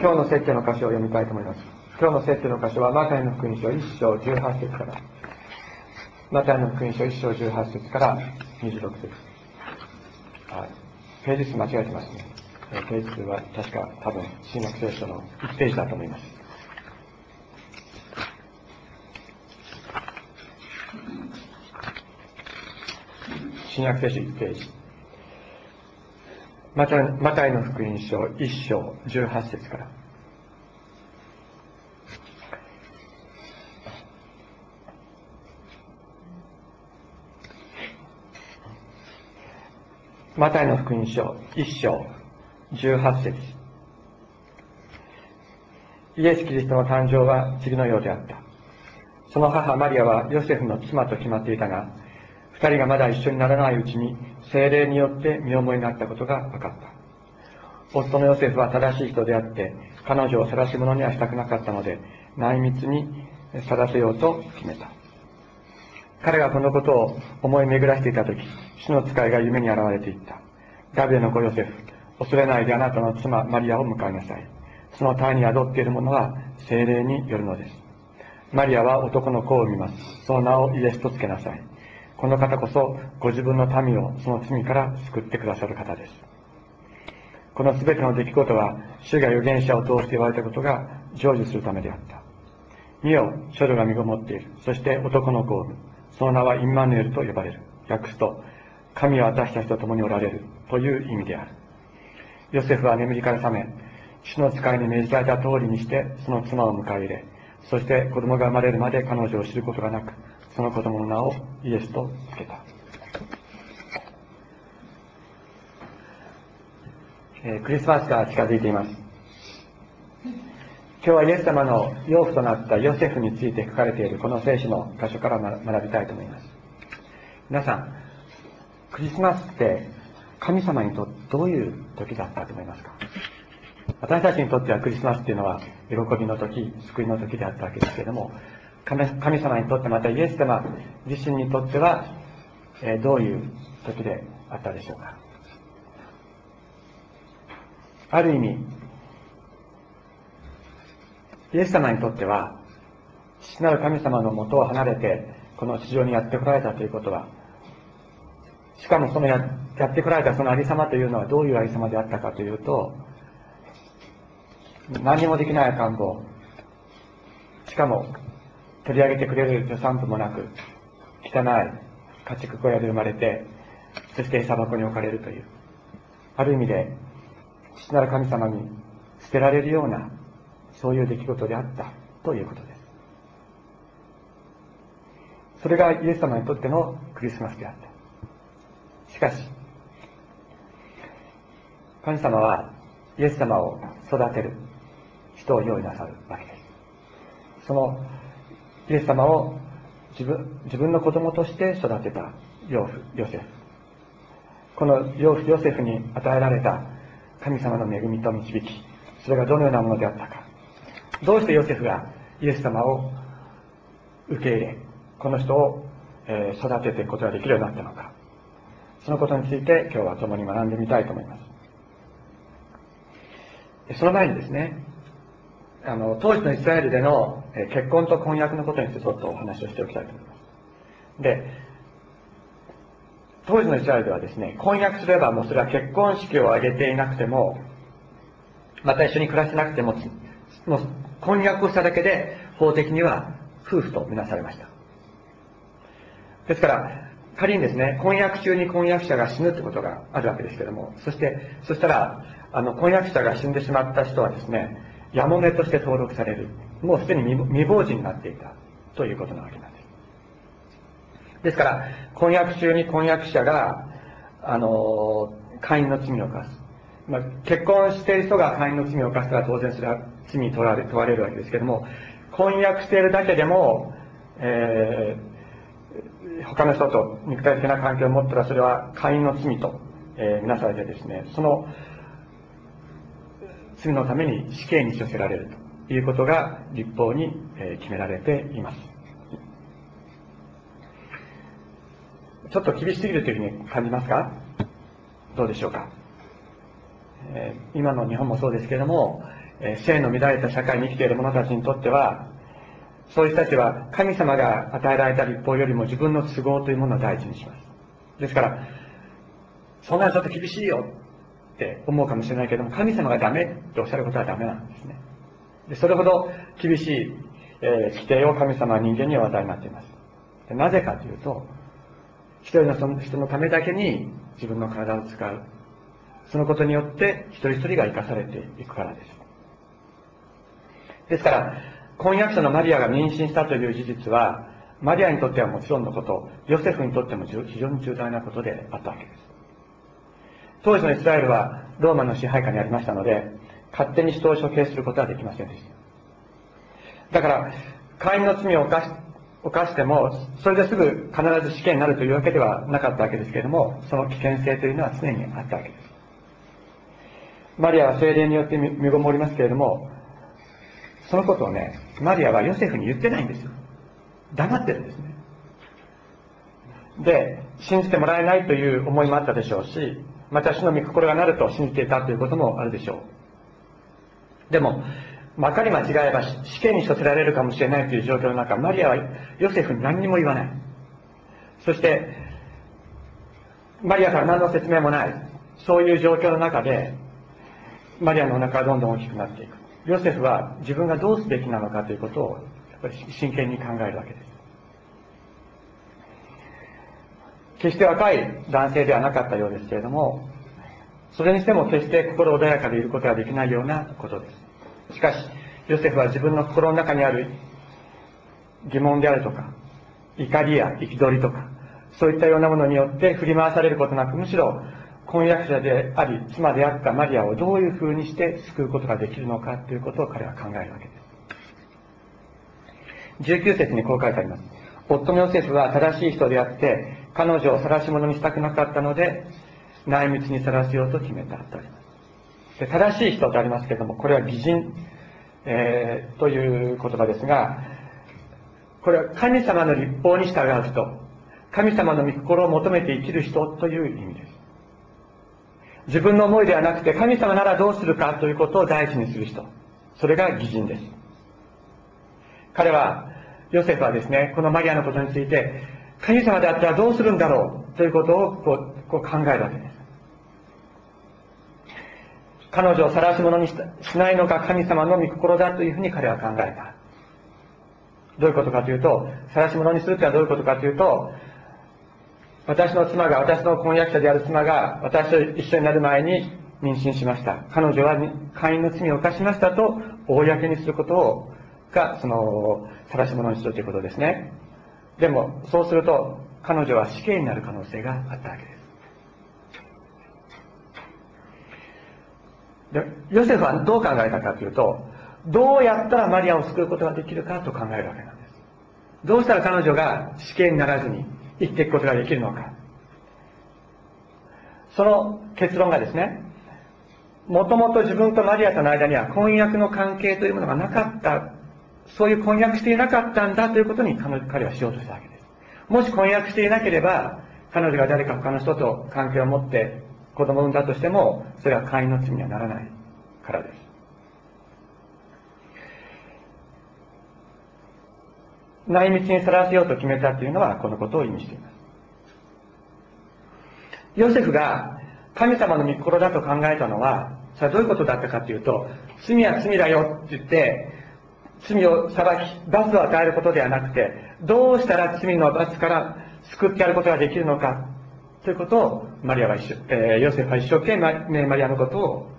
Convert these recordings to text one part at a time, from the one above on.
今日の説教の箇所を読みたいと思います。今日の説教の箇所は、マタイの福音書1章18節から、マタイの福音書1章18節から26節はい。ページ数間違えてますね。ページ数は確か多分、新約聖書の1ページだと思います。新約聖書1ページ。マタマタイの福音書1章18節から。マタイの福音書1章18節イエス・キリストの誕生は次のようであった。その母マリアはヨセフの妻と決まっていたが、二人がまだ一緒にならないうちに精霊によって身重になったことが分かった。夫のヨセフは正しい人であって、彼女を晒し者にはしたくなかったので、内密に晒せようと決めた。彼がこのことを思い巡らしていたとき、主の使いが夢に現れていった。ダビデの子ヨセフ、恐れないであなたの妻マリアを迎えなさい。その体に宿っているものは精霊によるのです。マリアは男の子を産みます。その名をイエスとつけなさい。この方こそご自分の民をその罪から救ってくださる方です。この全ての出来事は、主が預言者を通して言われたことが成就するためであった。見よ、処女が身ごもっている。そして男の子を産む。その名はインマヌエルと呼ばれる。訳すと、神は私たちと共におられるという意味である。ヨセフは眠りから覚め、主の使いに命じられた通りにして、その妻を迎え入れ、そして子供が生まれるまで彼女を知ることがなく、その子供の名をイエスとつけた。えー、クリスマスが近づいています。今日はイエス様の養父となったヨセフについて書かれているこの聖書の箇所から学びたいと思います。皆さん、クリスマスって神様にとってどういう時だったと思いますか？私たちにとってはクリスマスっていうのは喜びの時、救いの時であったわけですけれども、神様にとってまたイエス様自身にとっては、えどういう時であったでしょうか。ある意味イエス様にとっては父なる神様のもとを離れてこの地上にやってこられたということはしかもそのややってこられたそのありさまというのはどういうありさまであったかというと何もできない赤ん坊しかも取り上げてくれる助産婦もなく汚い家畜小屋で生まれてそして砂漠に置かれるという。ある意味で父なる神様に捨てられるようなそういう出来事であったということです。それがイエス様にとってのクリスマスであった。しかし神様はイエス様を育てる人を用意なさるわけです。そのイエス様を自分自分の子供として育てたヨヨセフ。このヨヨセフに与えられた神様の恵みと導きそれがどのようなものであったか。どうしてヨセフがイエス様を受け入れこの人を、え育てていくことができるようになったのか。そのことについて今日は共に学んでみたいと思います。その前にですねあの当時のイスラエルでの結婚と婚約のことについてちょっとお話をしておきたいと思います。で当時のイスラエルではですね婚約すればもうそれは結婚式を挙げていなくてもまた一緒に暮らしてなくてももう婚約をしただけで法的には夫婦とみなされました。ですから仮にですね婚約中に婚約者が死ぬってことがあるわけですけどもそしてそしたらあの婚約者が死んでしまった人はですねやもめとして登録される。もうすでに未亡人になっていたということなわけなんです。ですから婚約中に婚約者があの会員の罪を犯す、まあ、結婚している人が会員の罪を犯したら当然それは罪に問われ問われるわけですけども婚約しているだけでも、えー、他の人と肉体的な関係を持ったらそれは会員の罪と、えー、みなされてですねその罪のために死刑に処せられると。いうことが立法に決められています。ちょっと厳しすぎるというふうに感じますか？どうでしょうか、え、今の日本もそうですけれども、え性の乱れた社会に生きている者たちにとっては、そういう人たちは神様が与えられた立法よりも自分の都合というものを第一にします。ですから、そんなのちょっと厳しいよって思うかもしれないけども、神様がダメっておっしゃることはダメなんですね。でそれほど厳しい、えー、規定を神様は人間には与えになっています。でなぜかというと、一人のその人のためだけに自分の体を使う。そのことによって一人一人が生かされていくからです。ですから、婚約者のマリアが妊娠したという事実は、マリアにとってはもちろんのこと、ヨセフにとっても非常に重大なことであったわけです。当時のイスラエルはローマの支配下にありましたので、勝手に人を処刑することはできませんでした。だから、会員の罪を犯し犯しても、それですぐ必ず死刑になるというわけではなかったわけですけれども、その危険性というのは常にあったわけです。マリアは精霊によって身ごもりますけれども、そのことをね、マリアはヨセフに言ってないんですよ。黙ってるんですね。で、信じてもらえないという思いもあったでしょうし、また主の御心がなると信じていたということもあるでしょう。でも、まかり間違えば死刑に処せられるかもしれないという状況の中、マリアはヨセフに何にも言わない。そして、マリアから何の説明もない。そういう状況の中で、マリアのお腹はどんどん大きくなっていく。ヨセフは自分がどうすべきなのかということを、やっぱり真剣に考えるわけです。決して若い男性ではなかったようですけれども、それにしても決して心穏やかでいることができないようなことです。しかし、ヨセフは自分の心の中にある疑問であるとか、怒りや憤りとか、そういったようなものによって振り回されることなく、むしろ婚約者であり、妻であったマリアをどういうふうにして救うことができるのかということを彼は考えるわけです。19節にこう書いてあります。夫のヨセフは正しい人であって、彼女を晒し者にしたくなかったので、内密に晒すようと決めたとあります。で正しい人とありますけれども、これは偽人、えー、という言葉ですが、これは神様の立法に従う人、神様の御心を求めて生きる人という意味です。自分の思いではなくて、神様ならどうするかということを第一にする人。それが偽人です。彼は、ヨセフはですね、このマリアのことについて、神様であったらどうするんだろうということをこうこう考えるわけです。彼女を晒し者にしないのが神様の御心だというふうに彼は考えた。どういうことかというと、晒し者にするというのはどういうことかというと、私の妻が、私の婚約者である妻が、私と一緒になる前に妊娠しました。彼女は会員の罪を犯しましたと、公にすることを、が、その、晒し者にするということですね。でも、そうすると、彼女は死刑になる可能性があったわけです。で、ヨセフはどう考えたかというと、どうやったらマリアを救うことができるかと考えるわけなんです。どうしたら彼女が死刑にならずに生きていくことができるのか。その結論がですね、もともと自分とマリアとの間には婚約の関係というものがなかった、そういう婚約していなかったんだということに彼はしようとしたわけです。もし婚約していなければ、彼女が誰か他の人と関係を持って子供を産んだとしても、それは会員の罪にはならないからです。内密にさらせようと決めたというのは、このことを意味しています。ヨセフが神様の御心だと考えたのは、さあどういうことだったかというと、罪は罪だよって言って、罪を裁き、罰を与えることではなくて、どうしたら罪の罰から救ってやることができるのか、ということを、マリアは一生、えー、ヨセフは一生懸命マリアのことを、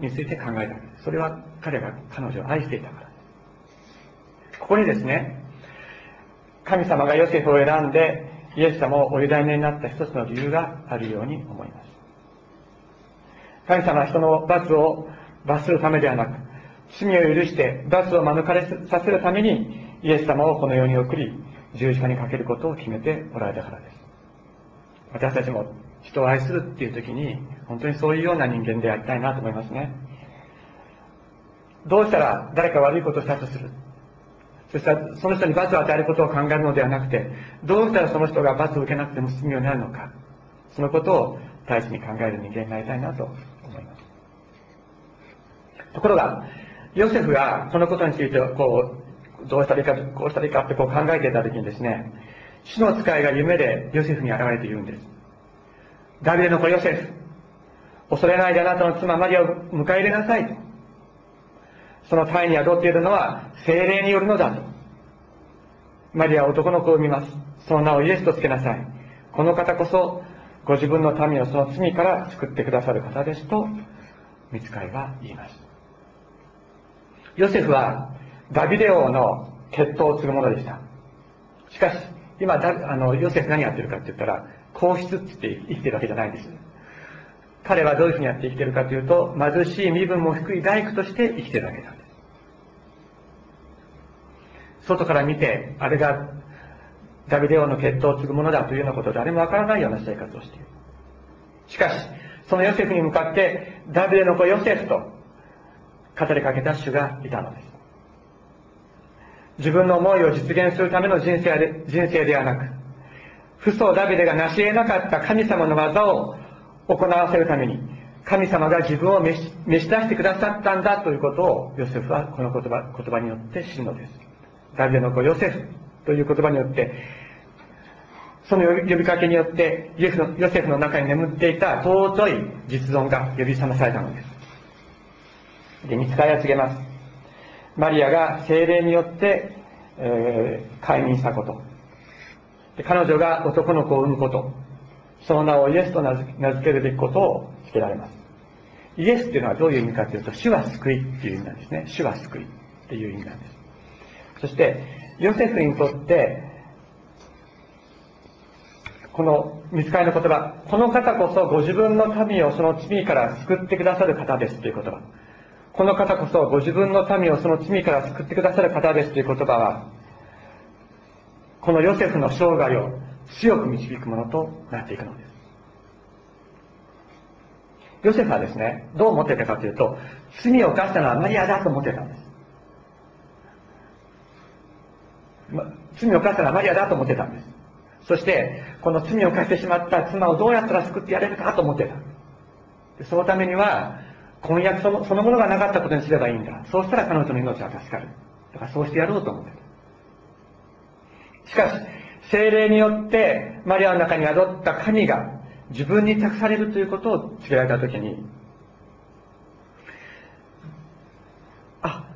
について考えた。それは彼が彼女を愛していたから。ここにですね、神様がヨセフを選んで、イエス様をお委ねになった一つの理由があるように思います。神様は人の罰を罰するためではなく、罪を許して罰を免れさせるために、イエス様をこの世に送り、十字架にかけることを決めておられたからです。私たちも人を愛するっていう時に、本当にそういうような人間でありたいなと思いますね。どうしたら誰か悪いことをしたとする。そしたら、その人に罰を与えることを考えるのではなくて、どうしたらその人が罰を受けなくても済むようになるのか。そのことを大事に考える人間になりたいなと思います。ところが、ヨセフがこのことについてこうどうしたらいいかこうしたらいいかってこう考えていた時にですね主の使いが夢でヨセフに現れて言うんです。ダビデの子ヨセフ恐れないであなたの妻マリアを迎え入れなさいと。その胎に宿っているのは精霊によるのだと。マリアは男の子を産みます。その名をイエスとつけなさい。この方こそご自分の民をその罪から救ってくださる方ですと見つかいは言います。ヨセフはダビデ王の血統を継ぐ者でした。しかし今だあのヨセフ何やってるかって言ったら皇室って生きてるわけじゃないんです。彼はどういうふうにやって生きてるかというと貧しい身分も低い大工として生きてるわけなんです外から見てあれがダビデ王の血統を継ぐものだというようなこと誰もわからないような生活をしている。しかしそのヨセフに向かってダビデの子ヨセフと語りかけた主がいたのです。自分の思いを実現するための人生で人生ではなく父祖ダビデが成し得なかった神様の技を行わせるために神様が自分を召し出してくださったんだということをヨセフはこの言葉言葉によって知るのです。ダビデの子ヨセフという言葉によってその呼びかけによってヨセフの中に眠っていた尊い実存が呼び覚まされたのです。で見つかりを告げます。マリアが精霊によって、えー、解任したこと。で彼女が男の子を産むこと。その名をイエスと名付けるべきことを付けられます。イエスっていうのはどういう意味かというと主は救いっていう意味なんですね。主は救いっていう意味なんです。そしてヨセフにとってこの見つかりの言葉この方こそご自分の民をその罪から救ってくださる方ですという言葉。この方こそご自分の民をその罪から救ってくださる方ですという言葉はこのヨセフの生涯を強く導くものとなっていくのです。ヨセフはですねどう思ってたかというと罪を犯したのはマリアだと思ってたんです、ま、罪を犯したのはマリアだと思ってたんです。そしてこの罪を犯してしまった妻をどうやったら救ってやれるかと思ってた。そのためには婚約そのそのものがなかったことにすればいいんだ。そうしたら彼女の命は助かる。だからそうしてやろうと思ってたしかし精霊によってマリアの中に宿った神が自分に託されるということを告げられた時にあ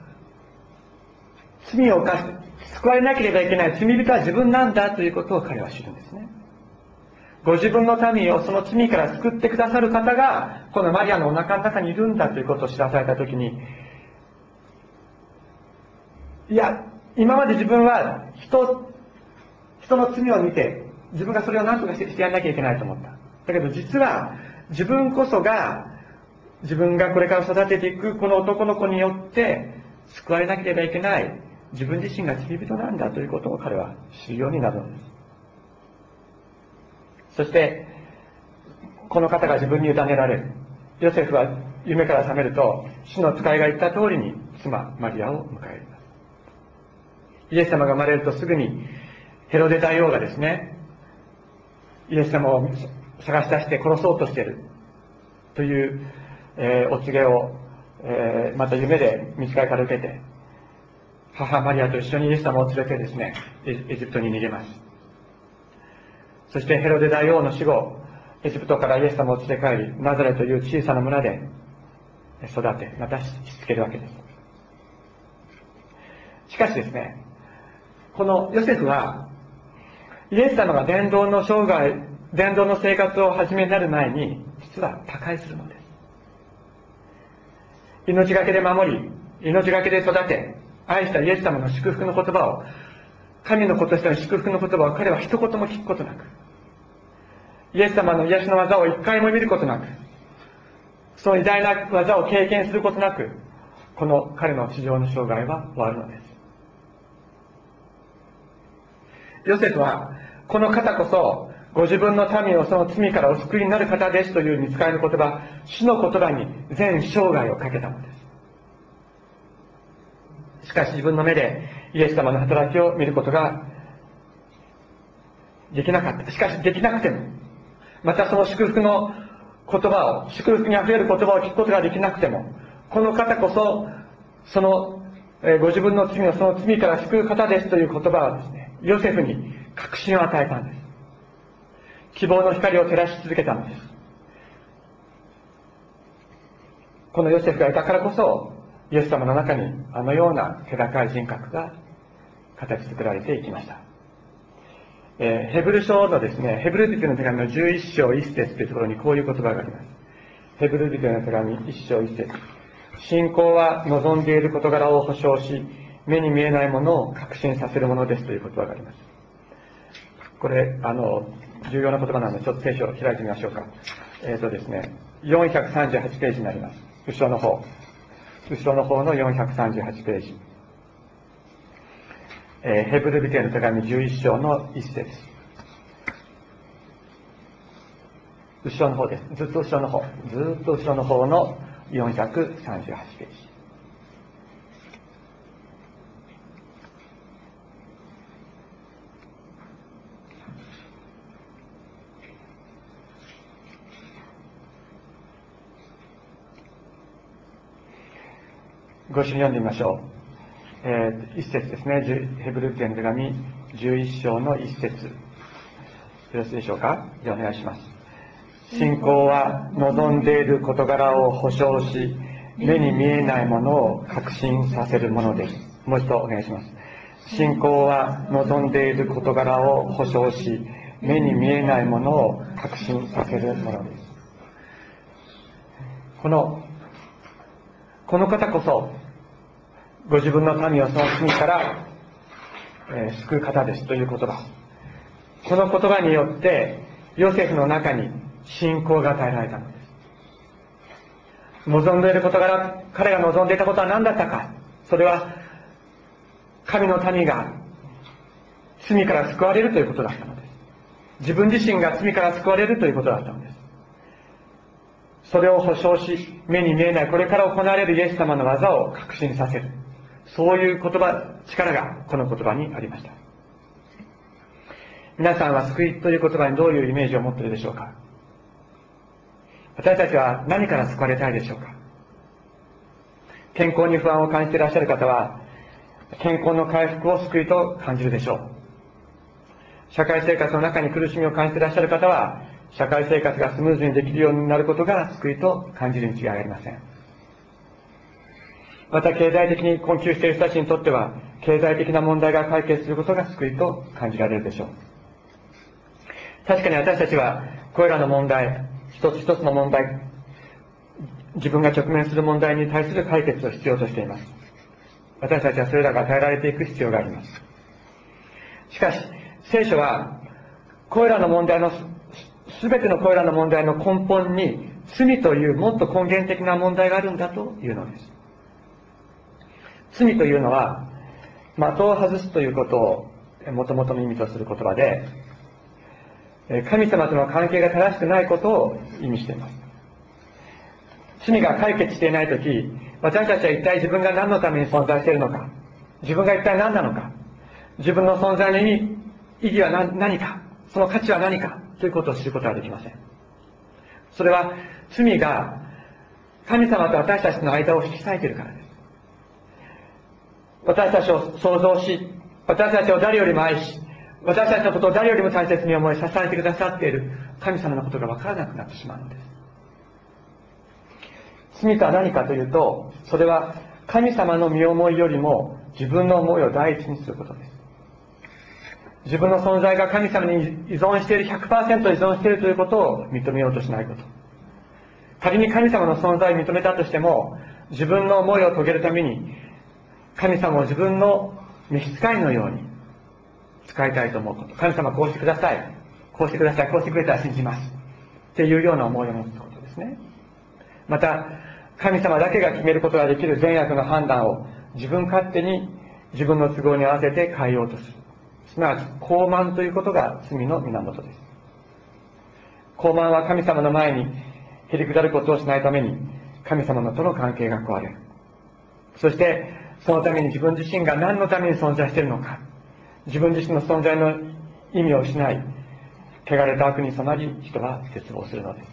罪を犯す救われなければいけない罪人は自分なんだということを彼は知るんですね。ご自分の民をその罪から救ってくださる方がこのマリアのお腹の中にいるんだということを知らされた時にいや今まで自分は人人の罪を見て自分がそれを何とかしてやらなきゃいけないと思った。だけど実は自分こそが自分がこれから育てていくこの男の子によって救われなければいけない自分自身が罪人なんだということを彼は知るようになるのです。そしてこの方が自分に委ねられる。ヨセフは夢から覚めると主の使いが言った通りに妻マリアを迎えますイエス様が生まれるとすぐにヘロデ大王がですねイエス様を探し出して殺そうとしている。という、えー、お告げを、えー、また夢で見つかりから受けて母マリアと一緒にイエス様を連れてですねエジプトに逃げます。そしてヘロデ大王の死後エジプトからイエス様を連れ帰りナザレという小さな村で育てまたしつけるわけです。しかしですねこのヨセフはイエス様が伝道の生涯伝道の生活を始めになる前に実は他界するのです。命がけで守り命がけで育て愛したイエス様の祝福の言葉を神の子としての祝福の言葉を彼は一言も聞くことなくイエス様の癒しの技を一回も見ることなくその偉大な技を経験することなくこの彼の地上の生涯は終わるのです。ヨセフはこの方こそご自分の民をその罪からお救いになる方ですという見つかりの言葉主の言葉に全生涯をかけたのです。しかし自分の目でイエス様の働きを見ることができなかったしかしできなくてもまたその祝福の言葉を祝福にあふれる言葉を聞くことができなくてもこの方こそその、えご自分の罪をその罪から救う方ですという言葉はですね、ヨセフに確信を与えたんです。希望の光を照らし続けたのです。このヨセフがいたからこそ、イエス様の中にあのような気高い人格が形作られていきました。えー、ヘブル書のですね、ヘブル人の手紙の11章1節というところにこういう言葉があります。ヘブル人の手紙1章1節信仰は望んでいる事柄を保証し、目に見えないものを確信させるものですという言葉があります。これ、あの、重要な言葉なので、ちょっと聖書を開いてみましょうか。えっ、ー、とですね、438ページになります。後ろの方。後ろの方の438ページ。えー、ヘブルビテの手紙11章の1節後ろの方です。ずっと後ろの方。ずっと後ろの方の438ページ。ご一緒に読んでみましょう。えー、一節ですね。ヘブルテの手紙11章の一節。よろしいでしょうか？じゃあお願いします。信仰は望んでいる事柄を保証し、目に見えないものを確信させるものです。もう一度お願いします。信仰は望んでいる事柄を保証し、目に見えないものを確信させるものです。この、この方こそ、ご自分の民をその罪から、えー、救う方ですという言葉。この言葉によって、ヨセフの中に信仰が与えられたのです。望んでいる事柄、彼が望んでいたことは何だったか。それは、神の民が罪から救われるということだったのです。自分自身が罪から救われるということだったのです。それを保証し、目に見えない、これから行われるイエス様の技を確信させる。そういう言葉、力がこの言葉にありました。皆さんは救いという言葉にどういうイメージを持っているでしょうか？私たちは何から救われたいでしょうか？健康に不安を感じていらっしゃる方は、健康の回復を救いと感じるでしょう。社会生活の中に苦しみを感じていらっしゃる方は、社会生活がスムーズにできるようになることが救いと感じるに違いありません。また経済的に困窮している人たちにとっては、経済的な問題が解決することが救いと感じられるでしょう。確かに私たちは、これらの問題、一つ一つの問題、自分が直面する問題に対する解決を必要としています。私たちはそれらが与えられていく必要があります。しかし、聖書は、これらの問題の、すべてのこれらの問題の根本に、罪というもっと根源的な問題があるんだというのです。罪というのは、的を外すということをもともとの意味とする言葉で、神様との関係が正しくないことを意味しています。罪が解決していないとき、私たちは一体自分が何のために存在しているのか、自分が一体何なのか、自分の存在の意味、意義は何か、その価値は何か、ということを知ることはできません。それは、罪が神様と私たちの間を引き裂いているからです。私たちを創造し、私たちを誰よりも愛し、私たちのことを誰よりも大切に思い支えてくださっている神様のことが分からなくなってしまうのです。罪とは何かというと、それは神様の身思いよりも自分の思いを第一にすることです。自分の存在が神様に依存している、100%依存しているということを認めようとしないこと。仮に神様の存在を認めたとしても、自分の思いを遂げるために神様を自分の召使いのように使いたいと思うこと。神様こうしてください。こうしてください。こうしてくれたら信じます。っていうような思いを持つことですね。また、神様だけが決めることができる善悪の判断を自分勝手に自分の都合に合わせて変えようとする。すなわち、傲慢ということが罪の源です。傲慢は神様の前にへりくだることをしないために、神様のとの関係が壊れる。そして、そのために自分自身が何のために存在しているのか、自分自身の存在の意味を失い、汚れた悪に染まり、人は絶望するのです。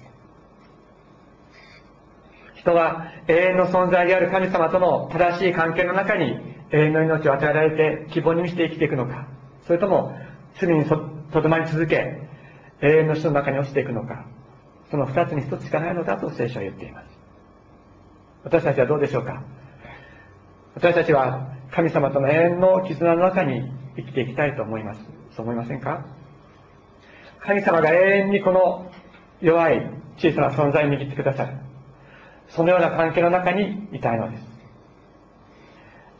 人は永遠の存在である神様との正しい関係の中に永遠の命を与えられて希望に満ちて生きていくのか、それとも罪にとどまり続け、永遠の死の中に落ちていくのか、その二つに一つしかないのだと聖書は言っています。私たちはどうでしょうか私たちは神様との永遠の絆の中に生きていきたいと思います。そう思いませんか？神様が永遠にこの弱い小さな存在を握ってくださる。そのような関係の中にいたいので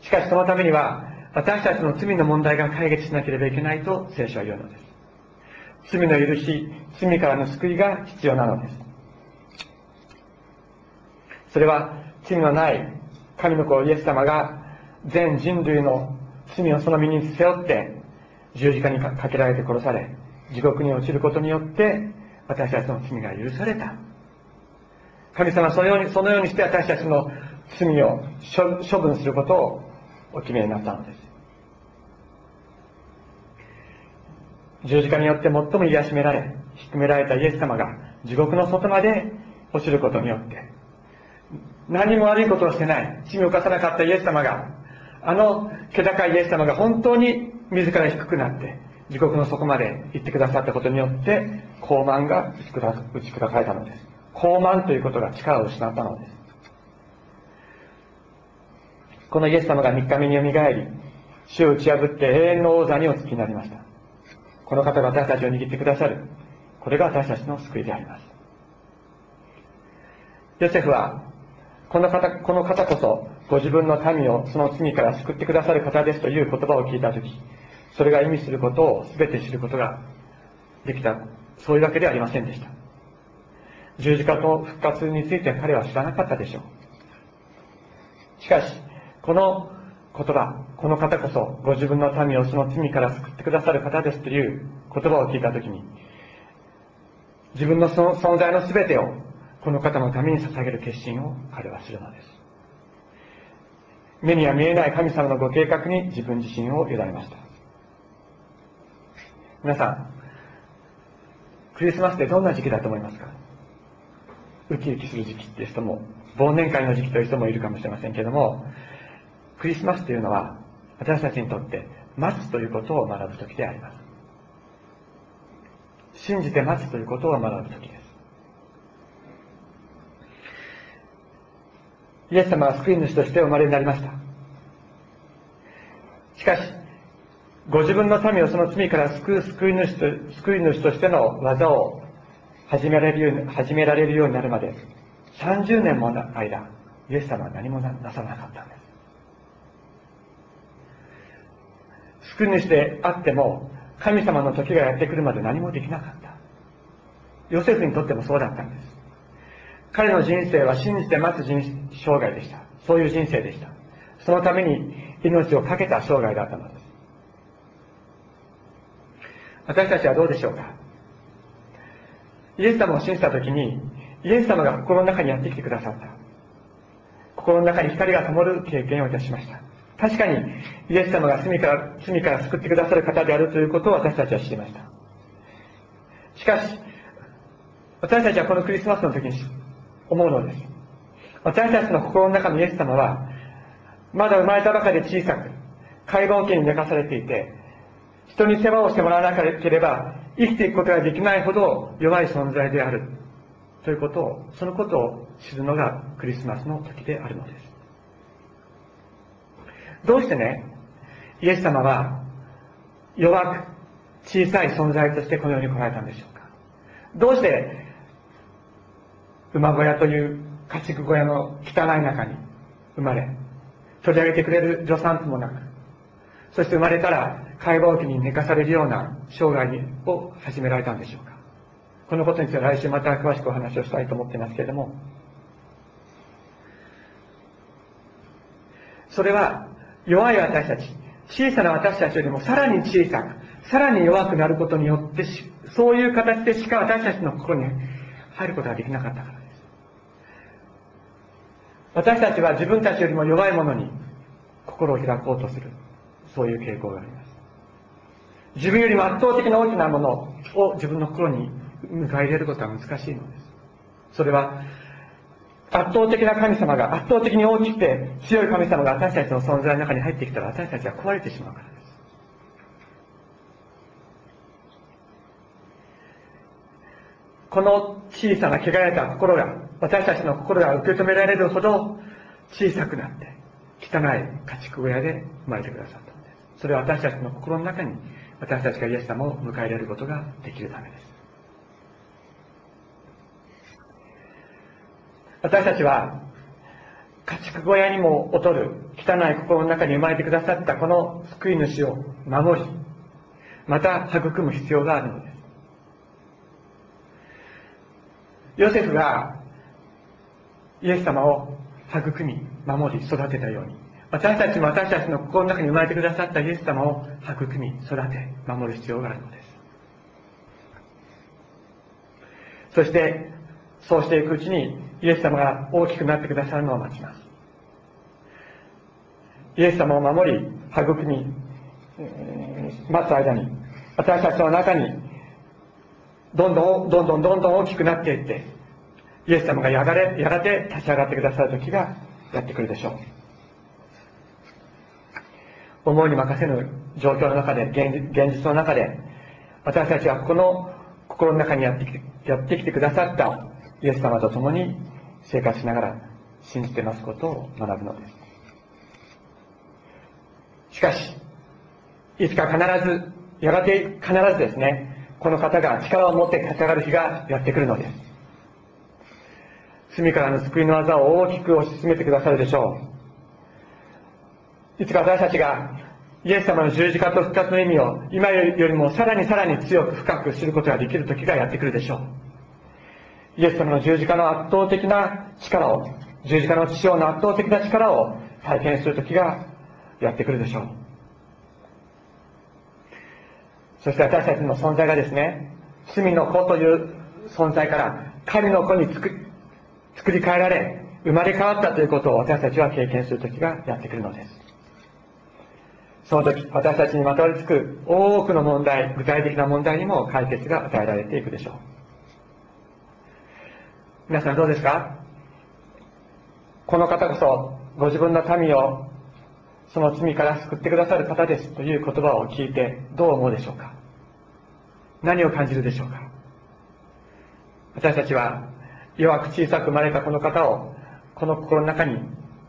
す。しかしそのためには、私たちの罪の問題が解決しなければいけないと聖書は言うのです。罪の許し、罪からの救いが必要なのです。それは罪のない神の子イエス様が全人類の罪をその身に背負って十字架にかけられて殺され地獄に落ちることによって私たちの罪が許された。神様はそのようにそのようにして私たちの罪を処分することをお決めになったのです。十字架によって最も癒しめられ低められたイエス様が地獄の外まで落ちることによって何も悪いことをしてない。罪を犯さなかったイエス様があの気高いイエス様が本当に自ら低くなって地獄の底まで行ってくださったことによって高慢が打ち砕かれたのです。高慢ということが力を失ったのです。このイエス様が3日目によみがえり死を打ち破って永遠の王座におつきになりました。この方が私たちを握ってくださる。これが私たちの救いであります。ヨセフはこの方この方こそご自分の民をその罪から救ってくださる方ですという言葉を聞いたときそれが意味することを全て知ることができたそういうわけではありませんでした十字架と復活については彼は知らなかったでしょう。しかし、この言葉、この方こそご自分の民をその罪から救ってくださる方ですという言葉を聞いたときに、自分のその存在の全てをこの方のために捧げる決心を彼はするのです。目には見えない神様のご計画に自分自身を委ねました。皆さん、クリスマスってどんな時期だと思いますか？ウキウキする時期っていう人も、忘年会の時期という人もいるかもしれませんけれども、クリスマスというのは、私たちにとって待つということを学ぶ時であります。信じて待つということを学ぶ時です。イエス様は救い主としてお生まれになりました。しかし、ご自分の民をその罪から救う救い主と救い主としての技を始められるように始められるようになるまで30年もの間イエス様は何もなさなかったんです。救い主であっても神様の時がやってくるまで何もできなかった。ヨセフにとってもそうだったんです。彼の人生は信じて待つ人生涯でしたそういう人生でしたそのために命を懸けた生涯だったのです私たちはどうでしょうかイエス様を信じたときに、イエス様が心の中にやってきてくださった。心の中に光が灯る経験をいたしました。確かに、イエス様が罪から、罪から救ってくださる方であるということを私たちは知りました。しかし、私たちはこのクリスマスの時に思うのです。私たちの心の中のイエス様は、まだ生まれたばかり小さく、解剖家に寝かされていて、人に世話をしてもらわなければ生きていくことができないほど弱い存在であるということを、そのことを知るのがクリスマスの時であるのです。どうしてね、イエス様は弱く小さい存在としてこの世に来られたんでしょうかどうして馬小屋という家畜小屋の汚い中に生まれ、取り上げてくれる助産婦もなく、そして生まれたら解剖期に寝かされるような生涯を始められたんでしょうか。このことについては来週また詳しくお話をしたいと思っていますけれども。それは弱い私たち小さな私たちよりもさらに小さくさらに弱くなることによってそういう形でしか私たちの心に入ることができなかったから。私たちは自分たちよりも弱いものに心を開こうとする。そういう傾向があります。自分よりも圧倒的な大きなものを自分の心に迎え入れることは難しいのです。それは圧倒的な神様が、圧倒的に大きくて強い神様が私たちの存在の中に入ってきたら私たちは壊れてしまうからです。この小さな汚れた心が、私たちの心が受け止められるほど小さくなって、汚い家畜小屋で生まれてくださったのです。それは私たちの心の中に、私たちがイエス様を迎え入れることができるためです。私たちは、家畜小屋にも劣る汚い心の中に生まれてくださったこの救い主を守り、また育む必要があるのです。ヨセフがイエス様を育み、守り、育てたように、私たちも私たちの心の中に生まれてくださったイエス様を育み、育て、守る必要があるのです。そして、そうしていくうちに、イエス様が大きくなってくださるのを待ちます。イエス様を守り、育み、待つ間に、私たちの中に、どんどん、どんどんどんどん大きくなっていって、イエス様がやがれやがて立ち上がってくださる時がやってくるでしょう。思いに任せぬ状況の中で、現実の中で、私たちはこの心の中にやってきてやってきてくださったイエス様と共に生活しながら信じてますことを学ぶのです。しかし、いつか必ず、やがて必ずですね、この方が力を持って立ち上がる日がやってくるのです。罪からの救いの技を大きく推し進めてくださるでしょう。いつか私たちがイエス様の十字架と復活の意味を今よりもさらにさらに強く深く知ることができる時がやってくるでしょう。イエス様の十字架の圧倒的な力を、十字架の父親の圧倒的な力を体験する時がやってくるでしょう。そして私たちの存在がですね、罪の子という存在から神の子につく作り変えられ、生まれ変わったということを私たちは経験する時がやってくるのです。その時、私たちにまとわりつく多くの問題、具体的な問題にも解決が与えられていくでしょう。皆さんどうですか？この方こそ、ご自分の民をその罪から救ってくださる方ですという言葉を聞いてどう思うでしょうか？何を感じるでしょうか？私たちは弱く小さく生まれたこの方をこの心の中に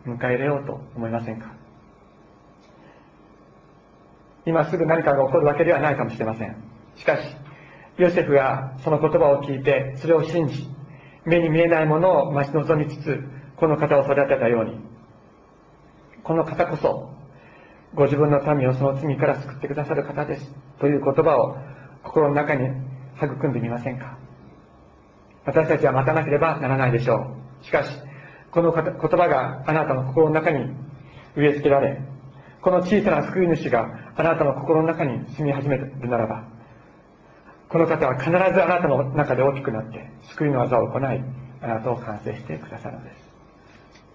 迎え入れようと思いませんか？今すぐ何かが起こるわけではないかもしれません。しかしヨセフがその言葉を聞いてそれを信じ目に見えないものを待ち望みつつこの方を育てたようにこの方こそご自分の民をその罪から救ってくださる方ですという言葉を心の中に育んでみませんか私たちは待たなければならないでしょう。しかし、この言葉があなたの心の中に植え付けられ、この小さな救い主があなたの心の中に住み始めるならば、この方は必ずあなたの中で大きくなって、救いの技を行い、あなたを完成してくださるのです。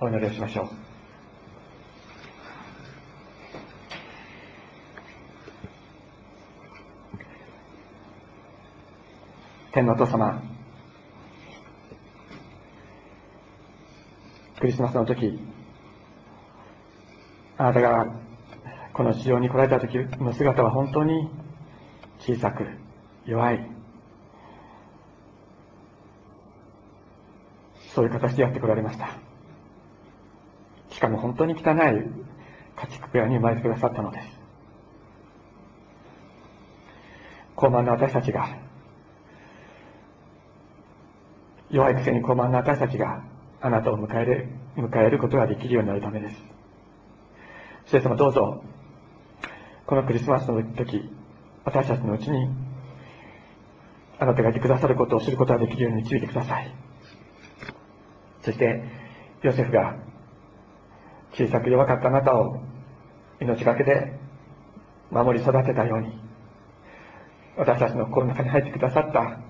お祈りをしましょう。天のお父様、クリスマスの時、あなたがこの地上に来られた時の姿は本当に小さく、弱い、そういう形でやってこられました。しかも本当に汚い家畜小屋に生まれてくださったのです。高慢な私たちが、弱いくせに高慢な私たちが、あなたを迎える迎えることができるようになるためです。聖様どうぞ、このクリスマスの時、私たちのうちに、あなたがいてくださることを知ることができるように導いてください。そして、ヨセフが小さく弱かったあなたを命がけで守り育てたように、私たちの心の中に入ってくださった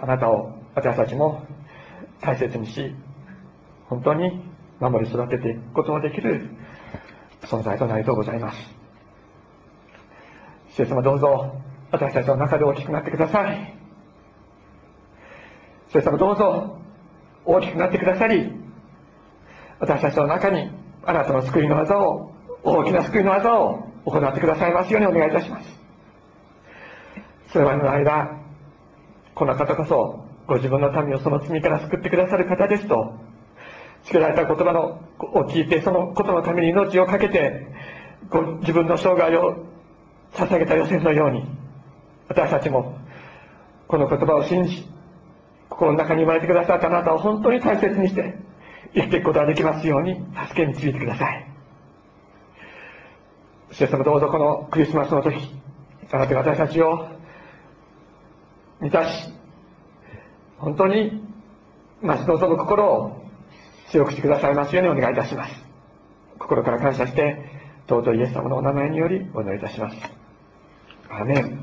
あなたを私たちも大切にし、本当に守り育てていくことができる存在となりとうございます。主様どうぞ私たちの中で大きくなってください。主様どうぞ大きくなってくださり、私たちの中にあなたの救いの技を大きな救いの技を行ってくださいますようにお願いいたしますそれまでの間この方こそご自分の民をその罪から救ってくださる方ですと作られた言葉のを聞いてそのことのために命を懸けてご自分の生涯を捧げた予選のように私たちもこの言葉を信じ心の中に生まれてくださったあなたを本当に大切にして生きていくことができますように助けに導いてください。主様どうぞこのクリスマスの時あなたが私たちを満たし本当に待ち望む心を強くしてくださいますようにお願いいたします。心から感謝して尊いイエス様のお名前によりお祈りいたします。アメン。